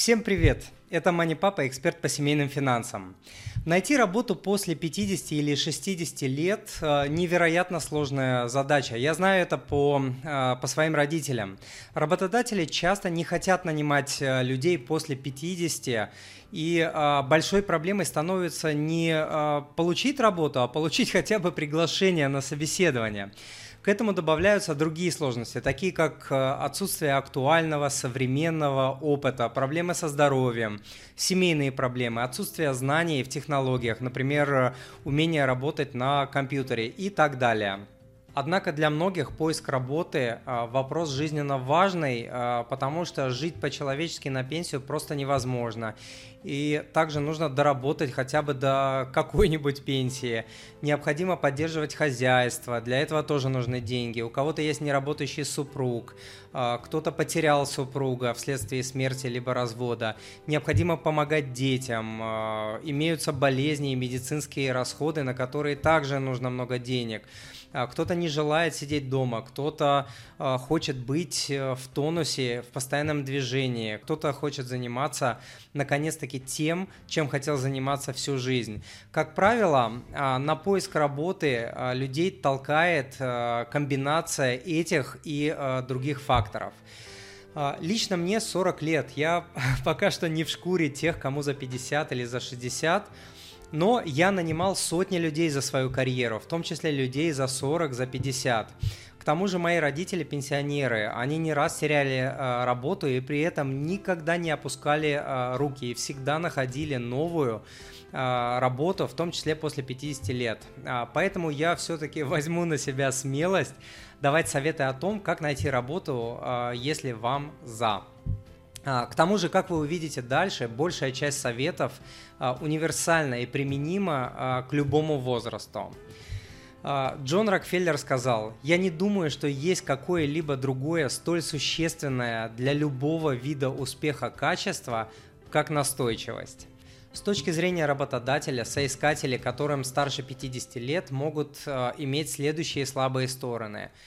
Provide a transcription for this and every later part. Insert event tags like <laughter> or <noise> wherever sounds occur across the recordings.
Всем привет! Это Мани Папа, эксперт по семейным финансам. Найти работу после 50 или 60 лет э, – невероятно сложная задача. Я знаю это по, э, по своим родителям. Работодатели часто не хотят нанимать э, людей после 50, и большой проблемой становится не получить работу, а получить <laughs> хотя бы приглашение на собеседование. К этому добавляются другие сложности, такие как э, отсутствие актуального современного опыта, проблемы со здоровьем, семейные проблемы, отсутствие знаний в технологиях, например, умение работать на компьютере и так далее. Однако для многих поиск работы а, вопрос жизненно важный, а, потому что жить по-человечески на пенсию просто невозможно. И также нужно доработать хотя бы до <laughs> какой-нибудь пенсии. Необходимо поддерживать хозяйство, для этого тоже нужны деньги. У кого-то есть неработающий супруг, а, кто-то потерял супруга вследствие смерти либо развода. Необходимо помогать детям, имеются болезни и медицинские расходы, на которые также нужно много денег. А, кто-то не желает сидеть дома, кто-то а, хочет быть э, в тонусе, в постоянном движении, кто-то хочет заниматься наконец-таки тем, чем хотел заниматься всю жизнь. Как правило, а, на поиск работы людей толкает комбинация этих и других факторов. Лично мне 40 лет, я <laughs> пока что не в шкуре тех, кому за 50 или за 60, но я нанимал сотни людей за свою карьеру, в том числе людей за 40, за 50. К тому же мои родители пенсионеры, они не раз теряли э, работу и при этом никогда не опускали э, руки и всегда находили новую э, работу, в том числе после 50 лет. Э, поэтому я все-таки <laughs> возьму на себя смелость давать советы о том, как найти работу, э, если вам за. А, к тому же, как вы увидите дальше, большая часть советов а, универсальна и применима а, к любому возрасту. Джон Рокфеллер сказал, «Я не думаю, что есть какое-либо другое столь существенное для любого вида успеха качество, как настойчивость». С точки зрения работодателя, соискатели, которым старше 50 лет, могут иметь следующие слабые стороны –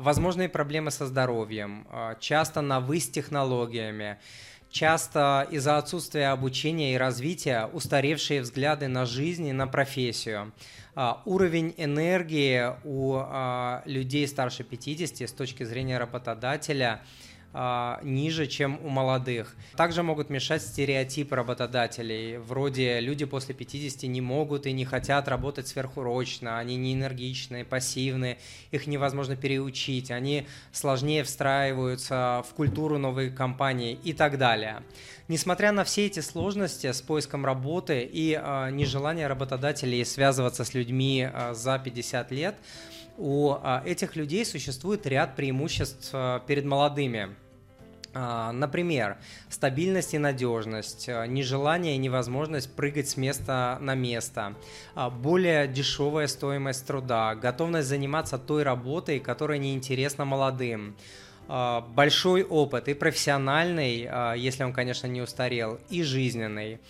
возможные проблемы со здоровьем, а, часто навы с технологиями, часто из-за отсутствия обучения и развития устаревшие взгляды на жизнь и на профессию. А, уровень энергии у людей старше 50 с точки зрения работодателя – а, ниже, чем у молодых. Также могут мешать стереотипы работодателей. Вроде люди после 50 не могут и не хотят работать сверхурочно, они не энергичные, пассивные, их невозможно переучить, они сложнее встраиваются в культуру новой компании и так далее. Несмотря на все эти сложности с поиском работы и э, нежелание работодателей связываться с людьми э, за 50 лет, у а, этих людей существует ряд преимуществ а, перед молодыми. А, например, стабильность и надежность, нежелание и невозможность прыгать с места на место, более дешевая стоимость труда, готовность заниматься той работой, которая неинтересна молодым, большой опыт и профессиональный, если он, конечно, не устарел, и жизненный.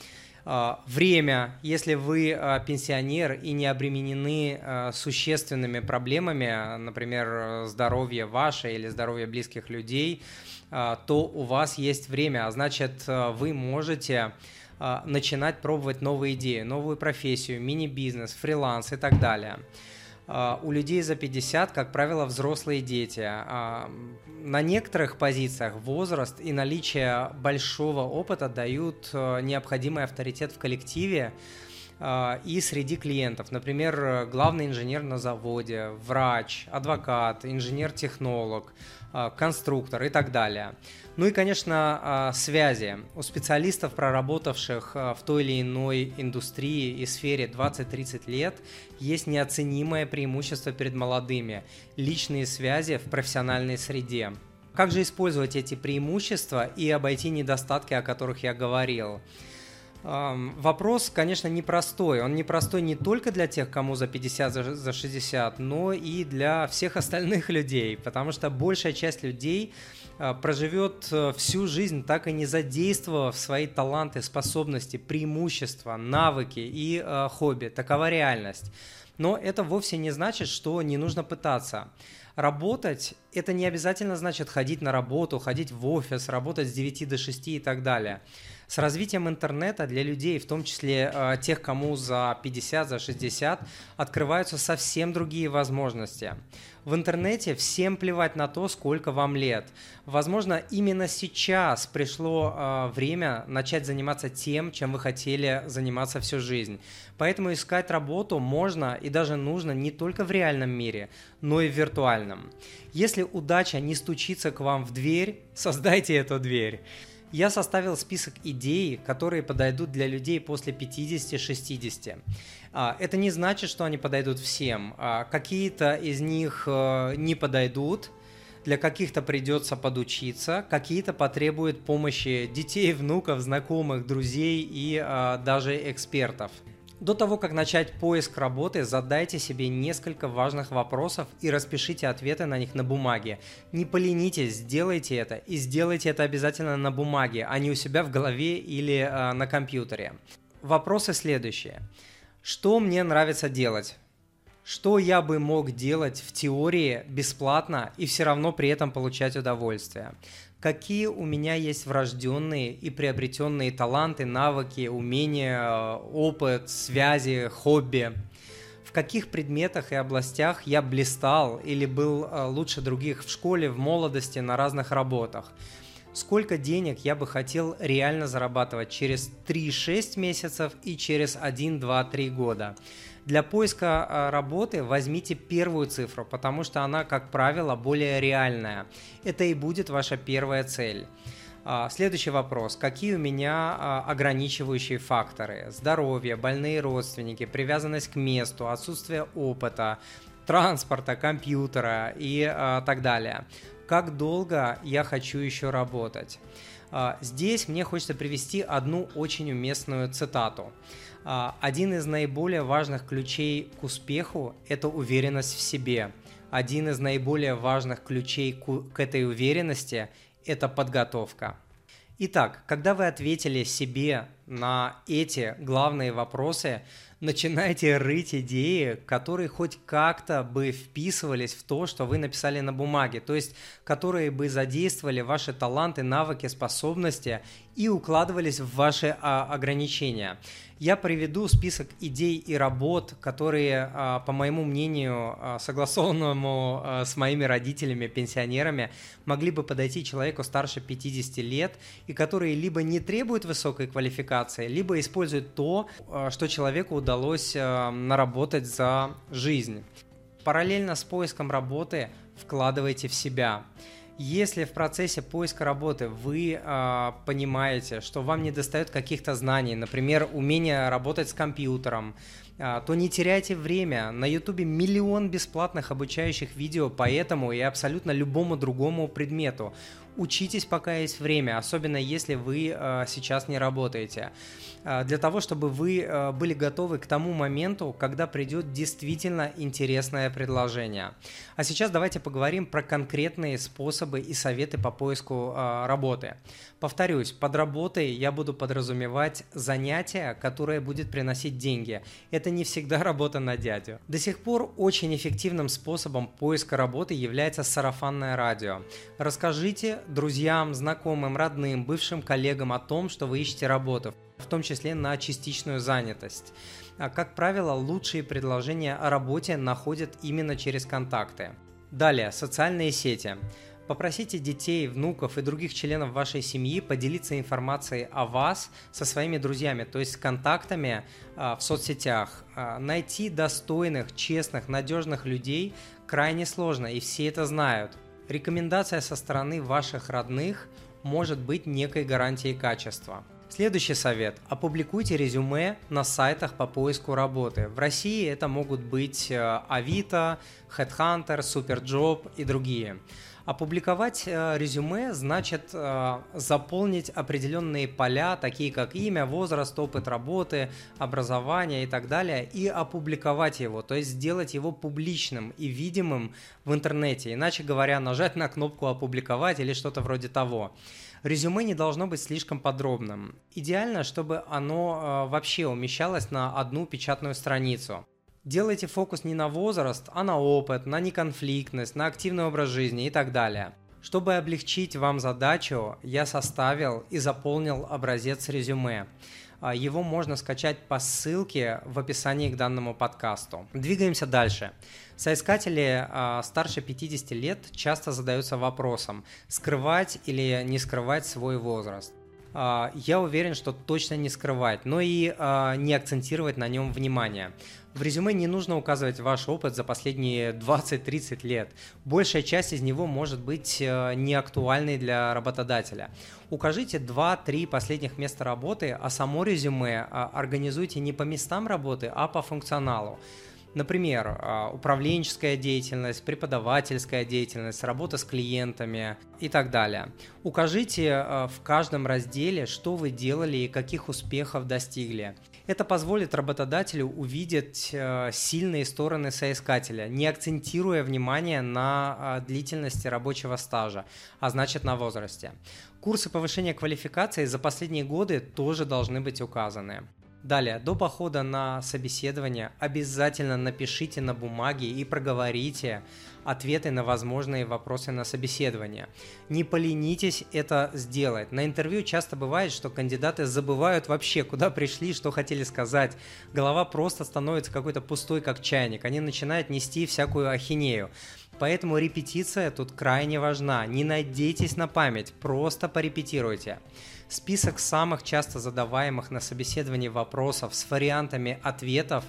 А, время, если вы а, пенсионер и не обременены а, существенными проблемами, например, здоровье ваше или здоровье близких людей, то у вас есть время, а значит, вы можете начинать пробовать новые идеи, новую профессию, мини-бизнес, фриланс и так далее. А, у людей за 50, как правило, взрослые дети. А, на некоторых позициях возраст и наличие большого опыта дают а, необходимый авторитет в коллективе и среди клиентов. Например, главный инженер на заводе, врач, адвокат, инженер-технолог, конструктор и так далее. Ну и, конечно, а, связи. У специалистов, проработавших а, в той или иной индустрии и сфере 20-30 лет, есть неоценимое преимущество перед молодыми – личные связи в профессиональной среде. Как же использовать эти преимущества и обойти недостатки, о которых я говорил? Вопрос, конечно, непростой. Он непростой не только для тех, кому за 50, за 60, но и для всех остальных <laughs> людей, потому что большая часть людей а, проживет э, всю жизнь, так и не задействовав свои таланты, способности, преимущества, навыки и э, хобби. Такова реальность. Но это вовсе не значит, что не нужно пытаться. Работать – это не обязательно значит ходить на работу, ходить в офис, работать с 9 до 6 и так далее. С развитием интернета для людей, в том числе э, тех, кому за 50, за 60, открываются совсем другие возможности. В интернете всем плевать на то, сколько вам лет. Возможно, именно сейчас пришло э, время начать заниматься тем, чем вы хотели заниматься всю жизнь. Поэтому искать работу можно и даже нужно не только в реальном мире, но и в виртуальном. Если удача не стучится к вам в дверь, создайте эту дверь. Я составил список идей, которые подойдут для людей после 50-60. А, это не значит, что они подойдут всем. А, какие-то из них э, не подойдут, для каких-то придется подучиться, какие-то потребуют помощи детей, внуков, знакомых, друзей и а, даже экспертов. До того, как начать поиск работы, задайте себе несколько важных вопросов и распишите ответы на них на бумаге. Не поленитесь, сделайте это и сделайте это обязательно на бумаге, а не у себя в голове или э, на компьютере. Вопросы следующие. Что мне нравится делать? Что я бы мог делать в теории бесплатно и все равно при этом получать удовольствие? Какие у меня есть врожденные и приобретенные таланты, навыки, умения, опыт, связи, хобби. В каких предметах и областях я блистал или был э, лучше других в школе, в молодости, на разных работах. Сколько денег я бы хотел реально зарабатывать через 3-6 месяцев и через 1, 2, 3 года. Для поиска а, работы возьмите первую цифру, потому что она, как правило, более реальная. Это и будет ваша первая цель. А, следующий вопрос. Какие у меня а, ограничивающие факторы? Здоровье, больные родственники, привязанность к месту, отсутствие опыта, транспорта, компьютера и так далее. Как долго я хочу еще работать? Здесь мне хочется привести одну очень уместную цитату. А, один из наиболее важных ключей к успеху – это уверенность в себе. Один из наиболее важных ключей к этой уверенности – это подготовка. Итак, когда вы ответили себе на эти главные вопросы, начинайте рыть идеи, которые хоть как-то бы вписывались в то, что вы написали на бумаге, то есть которые бы задействовали ваши таланты, навыки, способности и укладывались в ваши а, ограничения. Я приведу список идей и работ, которые, а, по моему мнению, а, согласованному а, с моими родителями, пенсионерами, могли бы подойти человеку старше 50 лет и которые либо не требуют высокой квалификации, либо используют то, что человеку удалось наработать за жизнь. Параллельно с поиском работы вкладывайте в себя. Если в процессе поиска работы вы э, понимаете, что вам не достает каких-то знаний, например, умение работать с компьютером, э, то не теряйте время. На YouTube миллион бесплатных обучающих видео по этому и абсолютно любому другому предмету учитесь, пока есть время, особенно если вы э, сейчас не работаете, э, для того, чтобы вы э, были готовы к тому моменту, когда придет действительно интересное предложение. А сейчас давайте поговорим про конкретные способы и советы по поиску работы. Повторюсь, под работой я буду подразумевать занятие, которое будет приносить деньги. Это не всегда <laughs> работа на дядю. До сих пор очень эффективным способом поиска работы является сарафанное радио. Расскажите друзьям, знакомым, родным, бывшим коллегам о том, что вы ищете работу, в том числе на частичную занятость. А, как правило, лучшие предложения о работе находят именно через контакты. Далее, социальные сети. Попросите детей, внуков и других членов вашей семьи поделиться информацией о вас со своими друзьями, то есть с контактами а, в соцсетях. А, найти достойных, честных, надежных людей крайне сложно, и все это знают. Рекомендация со стороны ваших родных может быть некой гарантией качества. Следующий совет. Опубликуйте резюме на сайтах по поиску работы. В России это могут быть э, Авито, Headhunter, Superjob и другие. Опубликовать э, резюме значит э, заполнить определенные поля, такие как имя, возраст, опыт работы, образование и так далее, и опубликовать его, то есть сделать его публичным и видимым в интернете. Иначе говоря, нажать на кнопку «Опубликовать» или что-то вроде того. Резюме не должно быть слишком подробным. Идеально, чтобы оно э, вообще умещалось на одну печатную страницу. Делайте фокус не на возраст, а на опыт, на неконфликтность, на активный образ жизни и так далее. Чтобы облегчить вам задачу, я составил и заполнил образец резюме. А, его можно скачать по ссылке в описании к данному подкасту. Двигаемся дальше. Соискатели а, старше 50 лет часто задаются вопросом, скрывать или не скрывать свой возраст. А, я уверен, что точно не скрывать, но и не акцентировать на нем внимание. В резюме не нужно указывать ваш опыт за последние <laughs> 20-30 лет. Большая часть из него может быть э, не актуальной для работодателя. Укажите 2-3 последних места работы, а само резюме а, организуйте не по местам работы, а по функционалу. Например, а, управленческая деятельность, преподавательская деятельность, работа с клиентами и так далее. Укажите а, в каждом разделе, что вы делали и каких успехов достигли. Это позволит работодателю увидеть э, сильные стороны соискателя, не акцентируя внимание на длительности рабочего стажа, а значит на возрасте. Курсы повышения квалификации за последние годы тоже должны быть указаны. Далее, до похода на собеседование обязательно напишите на бумаге и проговорите ответы на возможные вопросы на собеседование. Не поленитесь это сделать. На интервью часто бывает, что кандидаты забывают вообще, куда пришли, что хотели сказать. Голова просто становится какой-то пустой, как чайник. Они начинают нести всякую ахинею. Поэтому репетиция тут крайне важна. Не надейтесь на память, просто порепетируйте. Список самых часто задаваемых на собеседовании вопросов с вариантами ответов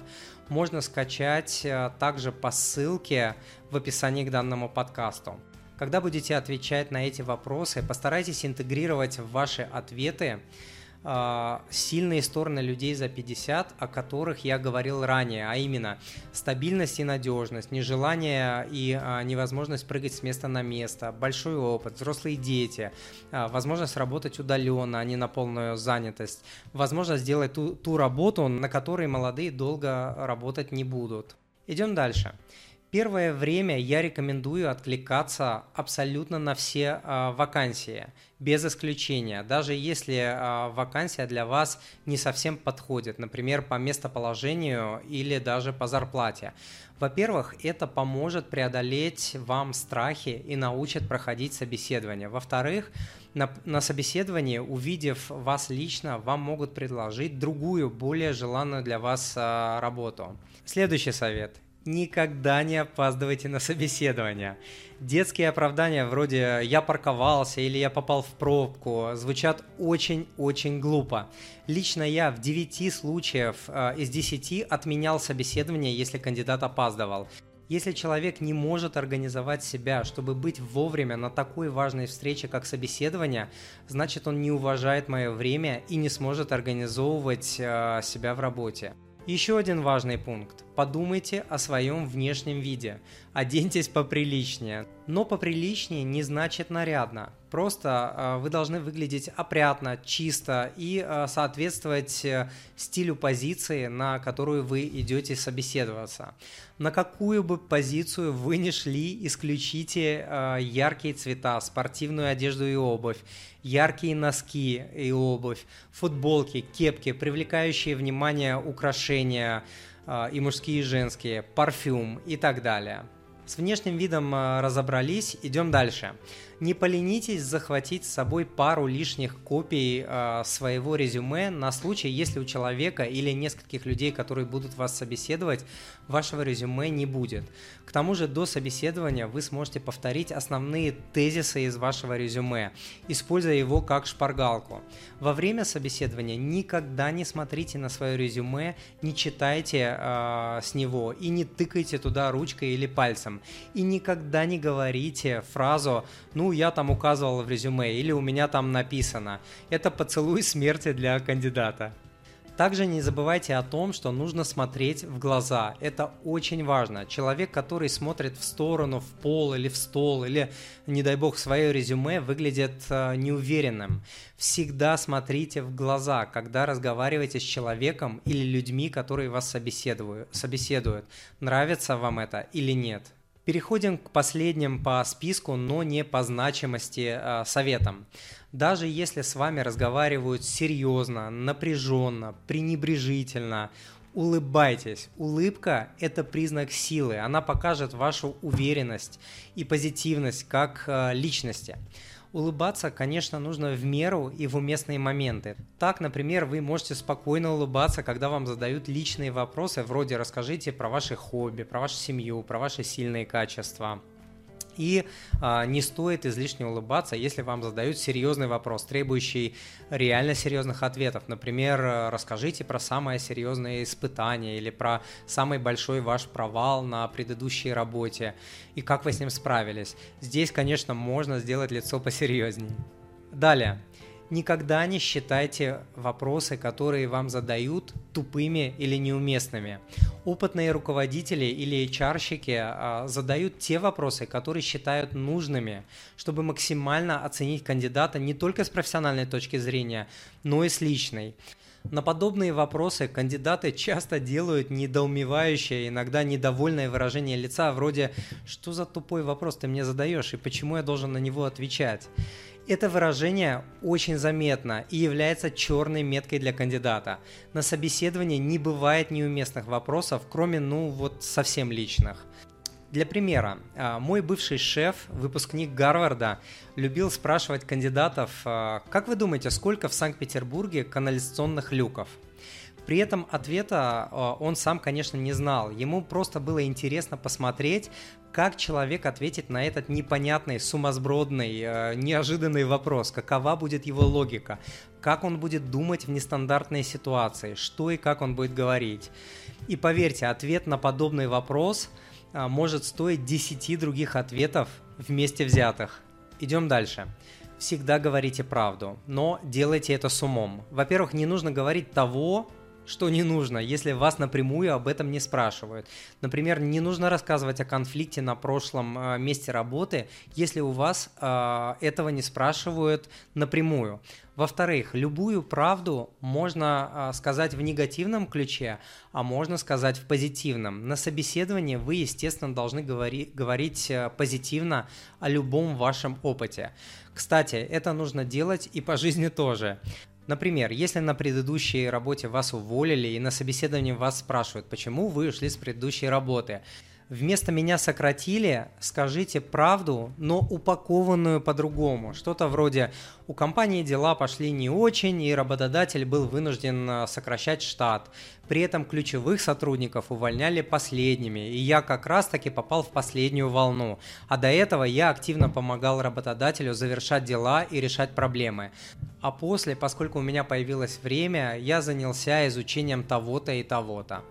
можно скачать э, также по ссылке в описании к данному подкасту. Когда будете отвечать на эти вопросы, постарайтесь интегрировать в ваши ответы сильные стороны людей за 50, о которых я говорил ранее, а именно стабильность и надежность, нежелание и а, невозможность прыгать с места на место, большой опыт, взрослые дети, а, возможность работать удаленно, а не на полную занятость, возможность сделать ту, ту работу, на которой молодые долго работать не будут. Идем дальше. Первое время я рекомендую откликаться абсолютно на все э, вакансии, без исключения, даже если э, вакансия для вас не совсем подходит, например, по местоположению или даже по зарплате. Во-первых, это поможет преодолеть вам страхи и научит проходить собеседование. Во-вторых, на, на собеседовании, увидев вас лично, вам могут предложить другую, более желанную для вас э, работу. Следующий совет – Никогда не опаздывайте на собеседование. Детские оправдания вроде «я парковался» или «я попал в пробку» звучат очень-очень глупо. Лично я в 9 случаев э, из 10 отменял собеседование, если кандидат опаздывал. Если человек не может организовать себя, чтобы быть вовремя на такой важной встрече, как собеседование, значит он не уважает мое время и не сможет организовывать э, себя в работе. Еще один важный пункт. Подумайте о своем внешнем виде. Оденьтесь поприличнее. Но поприличнее не значит нарядно. Просто э, вы должны выглядеть опрятно, чисто и э, соответствовать э, стилю позиции, на которую вы идете собеседоваться. На какую бы позицию вы ни шли, исключите яркие цвета, спортивную одежду и обувь, яркие носки и обувь, футболки, кепки, привлекающие внимание украшения, а, и мужские, и женские, парфюм и так далее. С внешним видом а, разобрались, идем дальше. Не поленитесь захватить с собой пару лишних копий э, своего резюме на случай, если у человека или нескольких людей, которые будут вас собеседовать, вашего резюме не будет. К тому же до собеседования вы сможете повторить основные тезисы из вашего резюме, используя его как шпаргалку. Во время собеседования никогда не смотрите на свое резюме, не читайте э, с него и не тыкайте туда ручкой или пальцем. И никогда не говорите фразу «ну я там указывал в резюме или у меня там написано. Это поцелуй смерти для кандидата. Также не забывайте о том, что нужно смотреть в глаза. Это очень важно. Человек, который смотрит в сторону, в пол или в стол, или, не дай бог, свое резюме, выглядит э, неуверенным. Всегда смотрите в глаза, когда разговариваете с человеком или людьми, которые вас собеседуют. Нравится вам это или нет. Переходим к последним по списку, но не по значимости э, советам. Даже если с вами разговаривают серьезно, напряженно, пренебрежительно, Улыбайтесь. Улыбка – это признак силы. Она покажет вашу уверенность и позитивность как э, личности. Улыбаться, конечно, нужно в меру и в уместные моменты. Так, например, вы можете спокойно улыбаться, когда вам задают личные вопросы, вроде «расскажите про ваши хобби, про вашу семью, про ваши сильные качества». И а, не стоит излишне улыбаться, если вам задают серьезный вопрос, требующий реально серьезных ответов. Например, расскажите про самое серьезное испытание или про самый большой ваш провал на предыдущей работе и как вы с ним справились. Здесь, конечно, можно сделать лицо посерьезнее. Далее. Никогда не считайте вопросы, которые вам задают, тупыми или неуместными. Опытные руководители или HR-щики а, задают те вопросы, которые считают нужными, чтобы максимально оценить кандидата не только с профессиональной точки зрения, но и с личной. На подобные вопросы кандидаты часто делают недоумевающее, иногда недовольное выражение лица, вроде «Что за тупой вопрос ты мне задаешь и почему я должен на него отвечать?» Это выражение очень заметно и является черной меткой для кандидата. На собеседовании не бывает неуместных вопросов, кроме, ну, вот совсем личных. Для примера, а, мой бывший шеф, выпускник Гарварда, любил спрашивать кандидатов, а, как вы думаете, сколько в Санкт-Петербурге канализационных люков? При этом ответа а, он сам, конечно, не знал. Ему просто было интересно посмотреть, как человек ответит на этот непонятный, сумасбродный, э, неожиданный вопрос? Какова будет его логика? Как он будет думать в нестандартной ситуации? Что и как он будет говорить? И поверьте, ответ на подобный вопрос э, может стоить 10 других ответов вместе взятых. Идем дальше всегда говорите правду, но делайте это с умом. Во-первых, не нужно говорить того, что не нужно, если вас напрямую об этом не спрашивают. Например, не нужно рассказывать о конфликте на прошлом э, месте работы, если у вас э, этого не спрашивают напрямую. Во-вторых, любую правду можно э, сказать в негативном ключе, а можно сказать в позитивном. На собеседовании вы, естественно, должны говори- говорить э, позитивно о любом вашем опыте. Кстати, это нужно делать и по жизни тоже. Например, если на предыдущей работе вас уволили и на собеседовании вас спрашивают, почему вы ушли с предыдущей работы, вместо меня сократили, скажите правду, но упакованную по-другому. Что-то вроде «у компании дела пошли не очень, и работодатель был вынужден а, сокращать штат. При этом ключевых сотрудников увольняли последними, и я как раз-таки попал в последнюю волну. А до этого я активно помогал работодателю завершать дела и решать проблемы. А после, поскольку у меня появилось время, я занялся изучением того-то и того-то.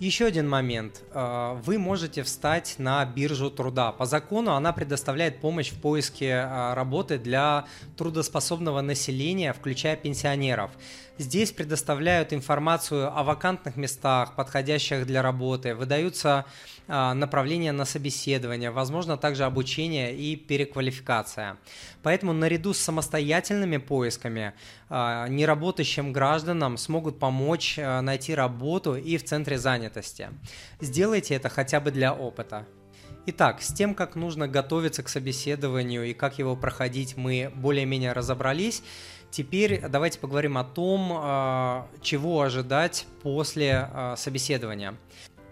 Еще один момент. А, вы можете встать на биржу труда. По закону она предоставляет помощь в поиске а, работы для трудоспособного населения, включая пенсионеров. Здесь предоставляют информацию о вакантных местах, подходящих для работы, выдаются направления на собеседование, возможно также обучение и переквалификация. Поэтому наряду с самостоятельными поисками неработающим гражданам смогут помочь найти работу и в центре занятости. Сделайте это хотя бы для опыта. Итак, с тем, как нужно готовиться к собеседованию и как его проходить, мы более-менее разобрались. Теперь давайте поговорим о том, а, чего ожидать после а, собеседования.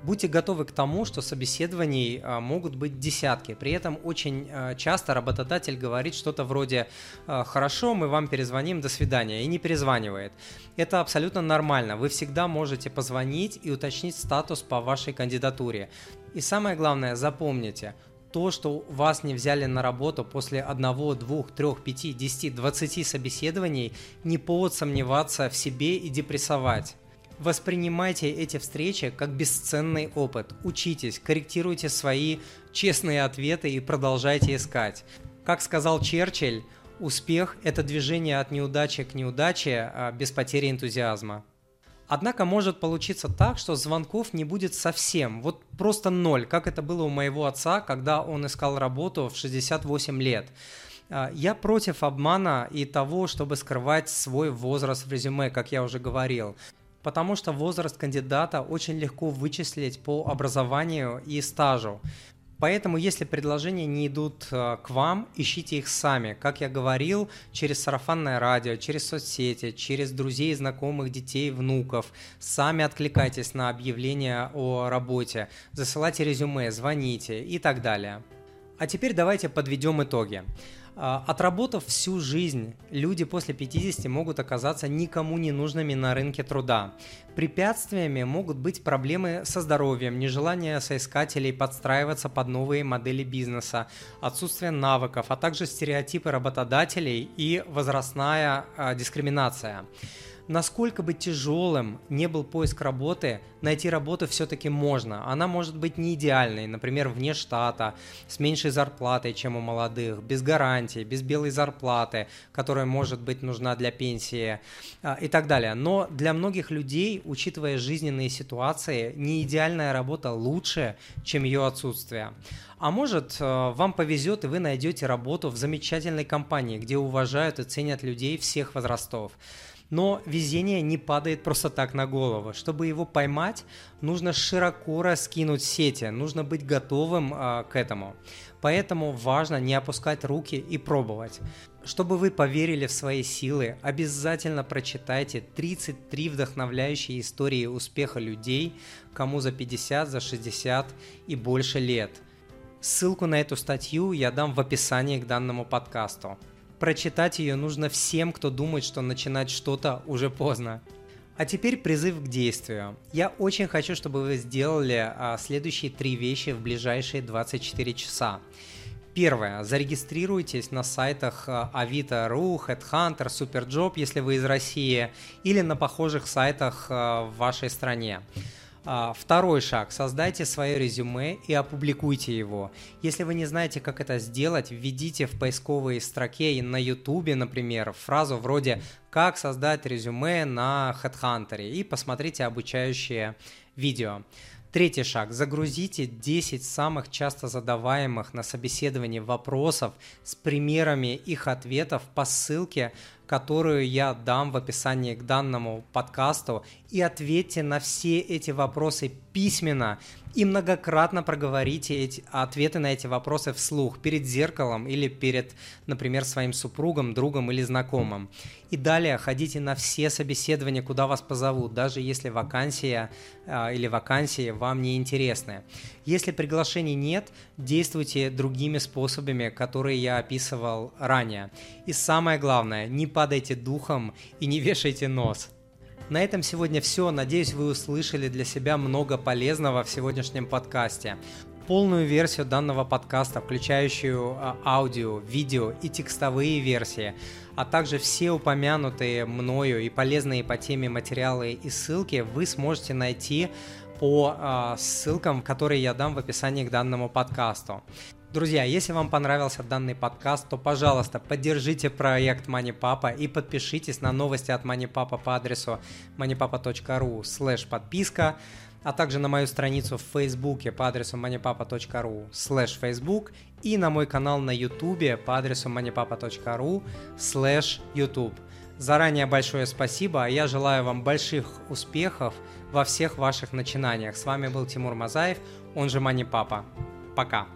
Будьте готовы к тому, что собеседований а, могут быть десятки. При этом очень часто работодатель говорит что-то вроде «хорошо, мы вам перезвоним, до свидания» и не перезванивает. Это абсолютно нормально. Вы всегда можете позвонить и уточнить статус по вашей кандидатуре. И самое главное, запомните – то, что вас не взяли на работу после одного, двух, трех, пяти, десяти, двадцати собеседований, не повод сомневаться в себе и депрессовать. Воспринимайте эти встречи как бесценный опыт. Учитесь, корректируйте свои честные ответы и продолжайте искать. Как сказал Черчилль, успех – это движение от неудачи к неудаче а без потери энтузиазма. Однако может получиться так, что звонков не будет совсем, вот просто ноль, как это было у моего отца, когда он искал работу в 68 лет. А, я против обмана и того, чтобы скрывать свой возраст в резюме, как я уже говорил. Потому что возраст кандидата очень легко вычислить по образованию и стажу. Поэтому, если предложения не идут э, к вам, ищите их сами. Как я говорил, через сарафанное радио, через соцсети, через друзей, знакомых, детей, внуков. Сами откликайтесь на объявления о работе, засылайте резюме, звоните и так далее. А теперь давайте подведем итоги. А, отработав всю жизнь, люди после 50 могут оказаться никому не нужными на рынке труда. Препятствиями могут быть проблемы со здоровьем, нежелание соискателей подстраиваться под новые модели бизнеса, отсутствие навыков, а также стереотипы работодателей и возрастная э, дискриминация насколько бы тяжелым не был поиск работы, найти работу все-таки можно. Она может быть не идеальной, например, вне штата, с меньшей зарплатой, чем у молодых, без гарантий, без белой зарплаты, которая может быть нужна для пенсии а, и так далее. Но для многих людей, учитывая жизненные ситуации, не идеальная работа лучше, чем ее отсутствие. А может, э, вам повезет, и вы найдете работу в замечательной компании, где уважают и ценят людей всех возрастов. Но везение не падает просто так на голову. Чтобы его поймать, нужно широко раскинуть сети, нужно быть готовым э, к этому. Поэтому важно не опускать руки и пробовать. Чтобы вы поверили в свои силы, обязательно прочитайте 33 вдохновляющие истории успеха людей, кому за 50, за 60 и больше лет. Ссылку на эту статью я дам в описании к данному подкасту. Прочитать ее нужно всем, кто думает, что начинать что-то уже поздно. А теперь призыв к действию. Я очень хочу, чтобы вы сделали а, следующие три вещи в ближайшие 24 часа. Первое. Зарегистрируйтесь на сайтах а, Avito.ru, Headhunter, Superjob, если вы из России, или на похожих сайтах а, в вашей стране. А, второй шаг. Создайте свое резюме и опубликуйте его. Если вы не знаете, как это сделать, введите в поисковой строке на YouTube, например, фразу вроде «Как создать резюме на HeadHunter» и посмотрите обучающие видео. Третий шаг. Загрузите 10 самых часто задаваемых на собеседовании вопросов с примерами их ответов по ссылке, которую я дам в описании к данному подкасту, и ответьте на все эти вопросы письменно и многократно проговорите эти, ответы на эти вопросы вслух перед зеркалом или перед, например, своим супругом, другом или знакомым. И далее ходите на все собеседования, куда вас позовут, даже если вакансия э, или вакансии вам не интересны. Если приглашений нет, действуйте другими способами, которые я описывал ранее. И самое главное, не падайте духом и не <laughs> вешайте нос. На этом сегодня все. Надеюсь, вы услышали для себя много полезного в сегодняшнем подкасте. Полную версию данного подкаста, включающую а, аудио, видео и текстовые версии, а также все упомянутые мною и полезные по теме материалы и ссылки вы сможете найти по э, ссылкам, которые я дам в описании к данному подкасту. Друзья, если вам понравился данный подкаст, то, пожалуйста, поддержите проект MoneyPapa и подпишитесь на новости от MoneyPapa по адресу moneypapa.ru слэш подписка, а также на мою страницу в Фейсбуке по адресу moneypapa.ru слэш Facebook и на мой канал на Ютубе по адресу moneypapa.ru слэш YouTube. Заранее большое спасибо, а я желаю вам больших успехов во всех ваших начинаниях. С вами был Тимур Мазаев, он же Мани Папа. Пока.